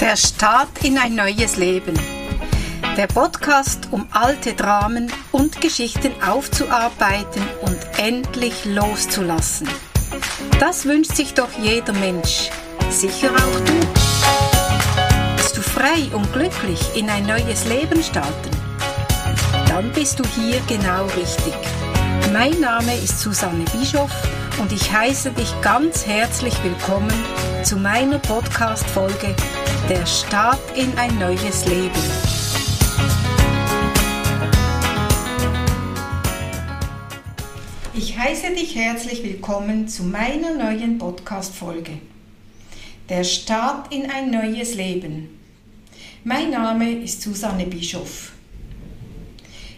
Der Start in ein neues Leben. Der Podcast, um alte Dramen und Geschichten aufzuarbeiten und endlich loszulassen. Das wünscht sich doch jeder Mensch. Sicher auch du. Willst du frei und glücklich in ein neues Leben starten? Dann bist du hier genau richtig. Mein Name ist Susanne Bischoff und ich heiße dich ganz herzlich willkommen zu meiner Podcast-Folge Der Start in ein neues Leben. Ich heiße dich herzlich willkommen zu meiner neuen Podcast-Folge. Der Start in ein neues Leben. Mein Name ist Susanne Bischoff.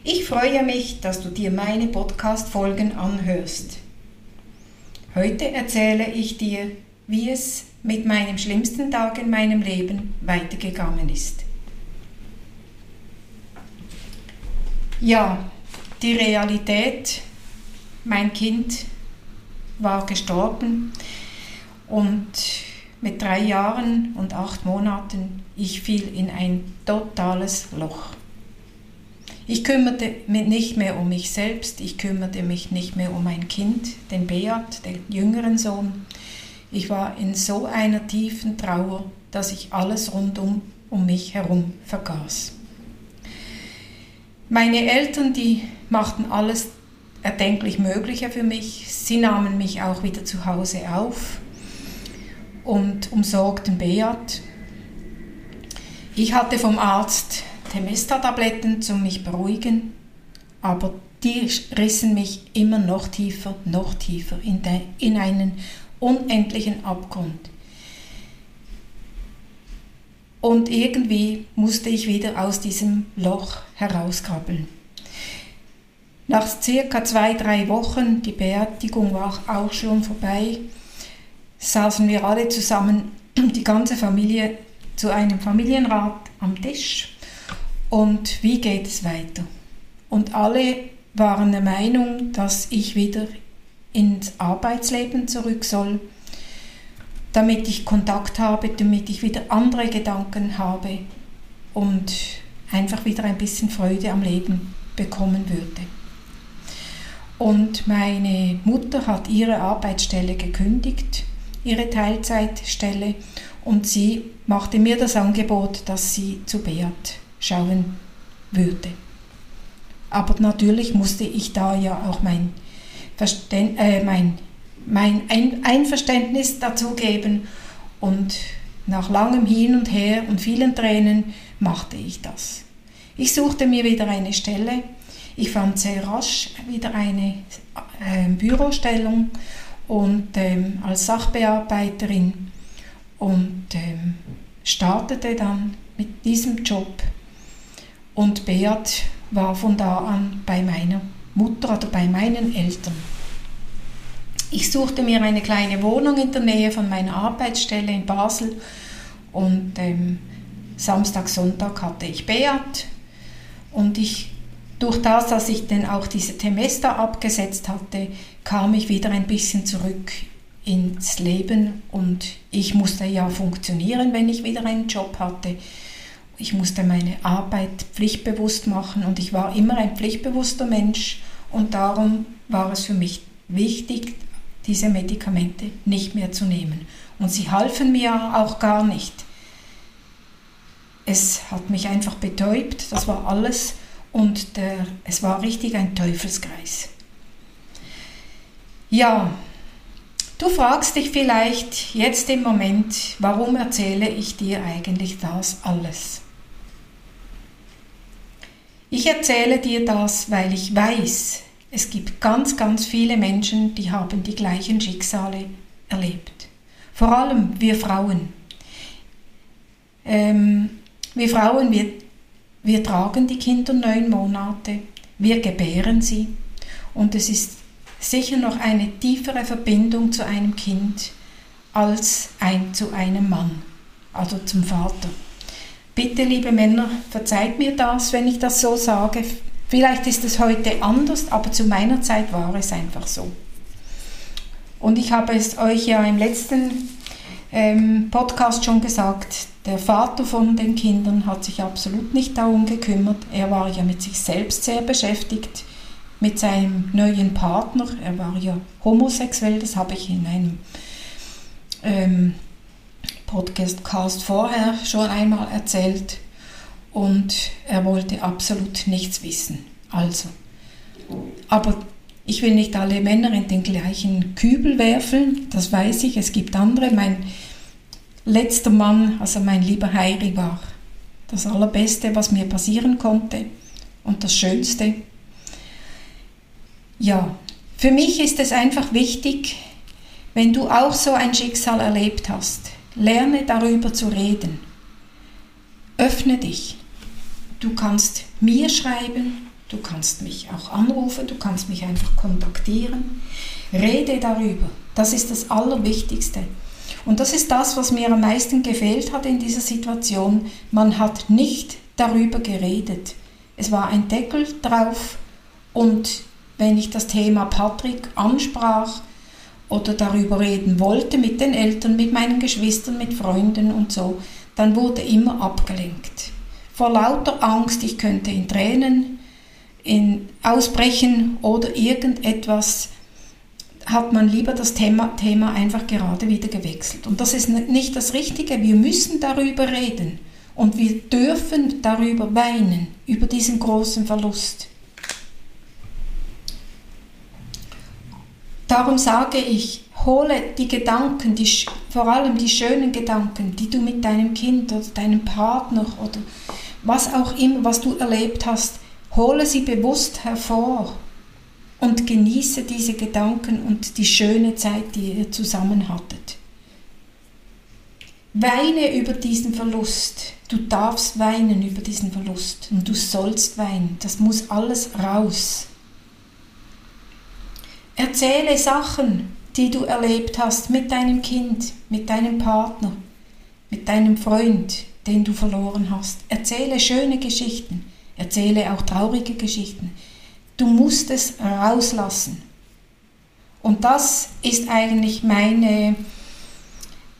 Ich freue mich, dass du dir meine Podcast-Folgen anhörst. Heute erzähle ich dir, wie es mit meinem schlimmsten Tag in meinem Leben weitergegangen ist. Ja, die Realität, mein Kind war gestorben und mit drei Jahren und acht Monaten, ich fiel in ein totales Loch. Ich kümmerte mich nicht mehr um mich selbst, ich kümmerte mich nicht mehr um mein Kind, den Beat, den jüngeren Sohn. Ich war in so einer tiefen Trauer, dass ich alles rundum um mich herum vergaß. Meine Eltern, die machten alles erdenklich Mögliche für mich. Sie nahmen mich auch wieder zu Hause auf und umsorgten Beat. Ich hatte vom Arzt Temesta-Tabletten zum mich beruhigen, aber die rissen mich immer noch tiefer, noch tiefer in, de, in einen unendlichen Abgrund. Und irgendwie musste ich wieder aus diesem Loch herauskrabbeln. Nach circa zwei, drei Wochen, die Beerdigung war auch schon vorbei, saßen wir alle zusammen, die ganze Familie, zu einem Familienrat am Tisch und wie geht es weiter. Und alle waren der Meinung, dass ich wieder ins Arbeitsleben zurück soll, damit ich Kontakt habe, damit ich wieder andere Gedanken habe und einfach wieder ein bisschen Freude am Leben bekommen würde. Und meine Mutter hat ihre Arbeitsstelle gekündigt, ihre Teilzeitstelle, und sie machte mir das Angebot, dass sie zu Beat schauen würde. Aber natürlich musste ich da ja auch mein, Verständ, äh, mein, mein Einverständnis dazugeben und nach langem Hin und Her und vielen Tränen machte ich das. Ich suchte mir wieder eine Stelle. Ich fand sehr rasch wieder eine äh, Bürostellung und ähm, als Sachbearbeiterin und ähm, startete dann mit diesem Job und Beat war von da an bei meiner Mutter oder bei meinen Eltern. Ich suchte mir eine kleine Wohnung in der Nähe von meiner Arbeitsstelle in Basel und ähm, Samstag, Sonntag hatte ich Beat und ich durch das, dass ich dann auch diese Temester abgesetzt hatte, kam ich wieder ein bisschen zurück ins Leben und ich musste ja funktionieren, wenn ich wieder einen Job hatte ich musste meine Arbeit pflichtbewusst machen und ich war immer ein pflichtbewusster Mensch und darum war es für mich wichtig, diese Medikamente nicht mehr zu nehmen. Und sie halfen mir auch gar nicht. Es hat mich einfach betäubt, das war alles und der, es war richtig ein Teufelskreis. Ja, du fragst dich vielleicht jetzt im Moment, warum erzähle ich dir eigentlich das alles? Ich erzähle dir das, weil ich weiß, es gibt ganz, ganz viele Menschen, die haben die gleichen Schicksale erlebt. Vor allem wir Frauen. Ähm, wir Frauen, wir, wir tragen die Kinder neun Monate, wir gebären sie und es ist sicher noch eine tiefere Verbindung zu einem Kind als ein, zu einem Mann, also zum Vater. Bitte, liebe Männer, verzeiht mir das, wenn ich das so sage. Vielleicht ist es heute anders, aber zu meiner Zeit war es einfach so. Und ich habe es euch ja im letzten ähm, Podcast schon gesagt, der Vater von den Kindern hat sich absolut nicht darum gekümmert. Er war ja mit sich selbst sehr beschäftigt, mit seinem neuen Partner. Er war ja homosexuell, das habe ich in einem ähm, Podcast vorher schon einmal erzählt. Und er wollte absolut nichts wissen. Also, aber ich will nicht alle Männer in den gleichen Kübel werfen, das weiß ich, es gibt andere. Mein letzter Mann, also mein lieber Heiri, war das Allerbeste, was mir passieren konnte und das Schönste. Ja, für mich ist es einfach wichtig, wenn du auch so ein Schicksal erlebt hast, lerne darüber zu reden. Öffne dich. Du kannst mir schreiben, du kannst mich auch anrufen, du kannst mich einfach kontaktieren. Rede darüber. Das ist das Allerwichtigste. Und das ist das, was mir am meisten gefehlt hat in dieser Situation. Man hat nicht darüber geredet. Es war ein Deckel drauf und wenn ich das Thema Patrick ansprach oder darüber reden wollte mit den Eltern, mit meinen Geschwistern, mit Freunden und so, dann wurde immer abgelenkt. Vor lauter Angst, ich könnte in Tränen in ausbrechen oder irgendetwas hat man lieber das Thema, Thema einfach gerade wieder gewechselt. Und das ist nicht das Richtige. Wir müssen darüber reden und wir dürfen darüber weinen, über diesen großen Verlust. Darum sage ich, hole die Gedanken, die, vor allem die schönen Gedanken, die du mit deinem Kind oder deinem Partner oder was auch immer, was du erlebt hast, hole sie bewusst hervor und genieße diese Gedanken und die schöne Zeit, die ihr zusammen hattet. Weine über diesen Verlust. Du darfst weinen über diesen Verlust und du sollst weinen. Das muss alles raus. Erzähle Sachen, die du erlebt hast mit deinem Kind, mit deinem Partner, mit deinem Freund, den du verloren hast. Erzähle schöne Geschichten, erzähle auch traurige Geschichten. Du musst es rauslassen. Und das ist eigentlich meine,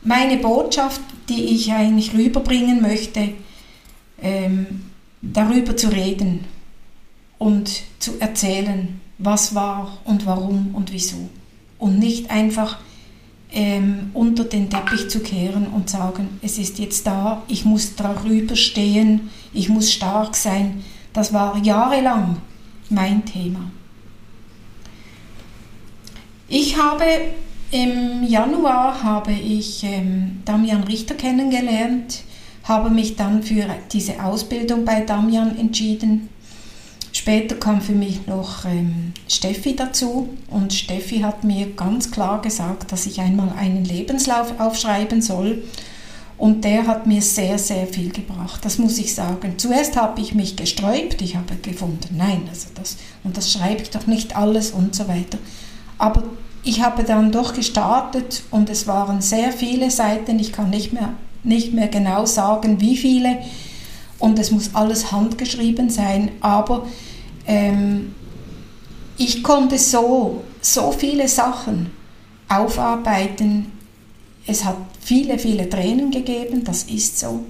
meine Botschaft, die ich eigentlich rüberbringen möchte, ähm, darüber zu reden und zu erzählen, was war und warum und wieso. Und nicht einfach ähm, unter den Teppich zu kehren und sagen, es ist jetzt da, ich muss darüber stehen, ich muss stark sein. Das war jahrelang mein Thema. Ich habe im Januar habe ich ähm, Damian Richter kennengelernt, habe mich dann für diese Ausbildung bei Damian entschieden. Später kam für mich noch ähm, Steffi dazu und Steffi hat mir ganz klar gesagt, dass ich einmal einen Lebenslauf aufschreiben soll und der hat mir sehr, sehr viel gebracht, das muss ich sagen. Zuerst habe ich mich gesträubt, ich habe gefunden, nein, also das, und das schreibe ich doch nicht alles und so weiter. Aber ich habe dann doch gestartet und es waren sehr viele Seiten, ich kann nicht mehr, nicht mehr genau sagen, wie viele. Und es muss alles handgeschrieben sein, aber ähm, ich konnte so, so viele Sachen aufarbeiten, es hat viele, viele Tränen gegeben, das ist so.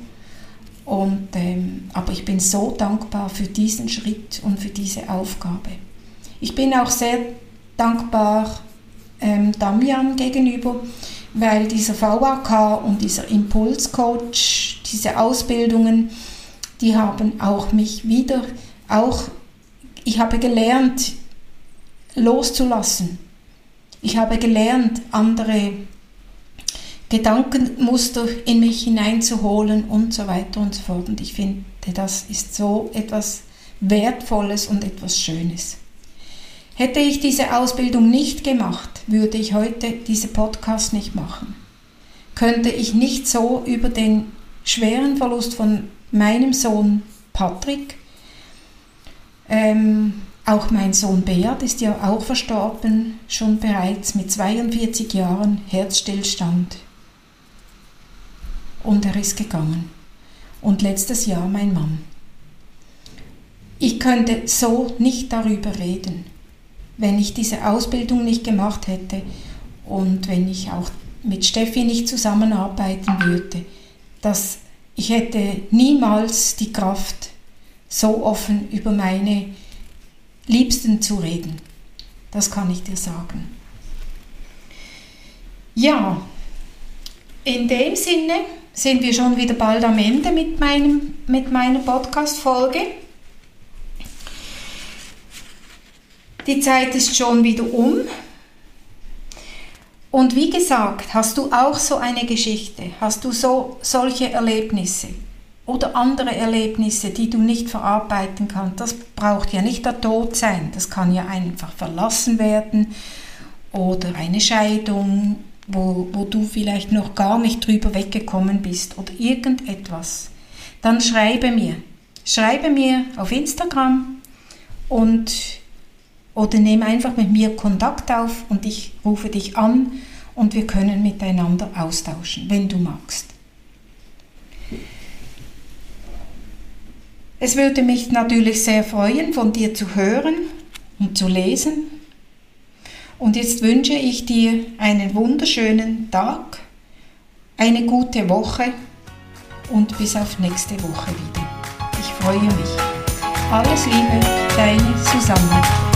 Und, ähm, aber ich bin so dankbar für diesen Schritt und für diese Aufgabe. Ich bin auch sehr dankbar ähm, Damian gegenüber, weil dieser VAK und dieser Impulscoach, diese Ausbildungen, die haben auch mich wieder, auch ich habe gelernt, loszulassen. Ich habe gelernt, andere Gedankenmuster in mich hineinzuholen und so weiter und so fort. Und ich finde, das ist so etwas Wertvolles und etwas Schönes. Hätte ich diese Ausbildung nicht gemacht, würde ich heute diese Podcast nicht machen. Könnte ich nicht so über den schweren Verlust von meinem Sohn Patrick, ähm, auch mein Sohn Beat ist ja auch verstorben, schon bereits mit 42 Jahren Herzstillstand und er ist gegangen. Und letztes Jahr mein Mann. Ich könnte so nicht darüber reden, wenn ich diese Ausbildung nicht gemacht hätte und wenn ich auch mit Steffi nicht zusammenarbeiten würde, dass ich hätte niemals die Kraft, so offen über meine Liebsten zu reden. Das kann ich dir sagen. Ja, in dem Sinne sind wir schon wieder bald am Ende mit, meinem, mit meiner Podcast-Folge. Die Zeit ist schon wieder um. Und wie gesagt, hast du auch so eine Geschichte, hast du so solche Erlebnisse oder andere Erlebnisse, die du nicht verarbeiten kannst. Das braucht ja nicht der Tod sein, das kann ja einfach verlassen werden oder eine Scheidung, wo, wo du vielleicht noch gar nicht drüber weggekommen bist oder irgendetwas. Dann schreibe mir. Schreibe mir auf Instagram und oder nehme einfach mit mir Kontakt auf und ich rufe dich an und wir können miteinander austauschen, wenn du magst. Es würde mich natürlich sehr freuen, von dir zu hören und zu lesen. Und jetzt wünsche ich dir einen wunderschönen Tag, eine gute Woche und bis auf nächste Woche wieder. Ich freue mich. Alles Liebe, deine Susanne.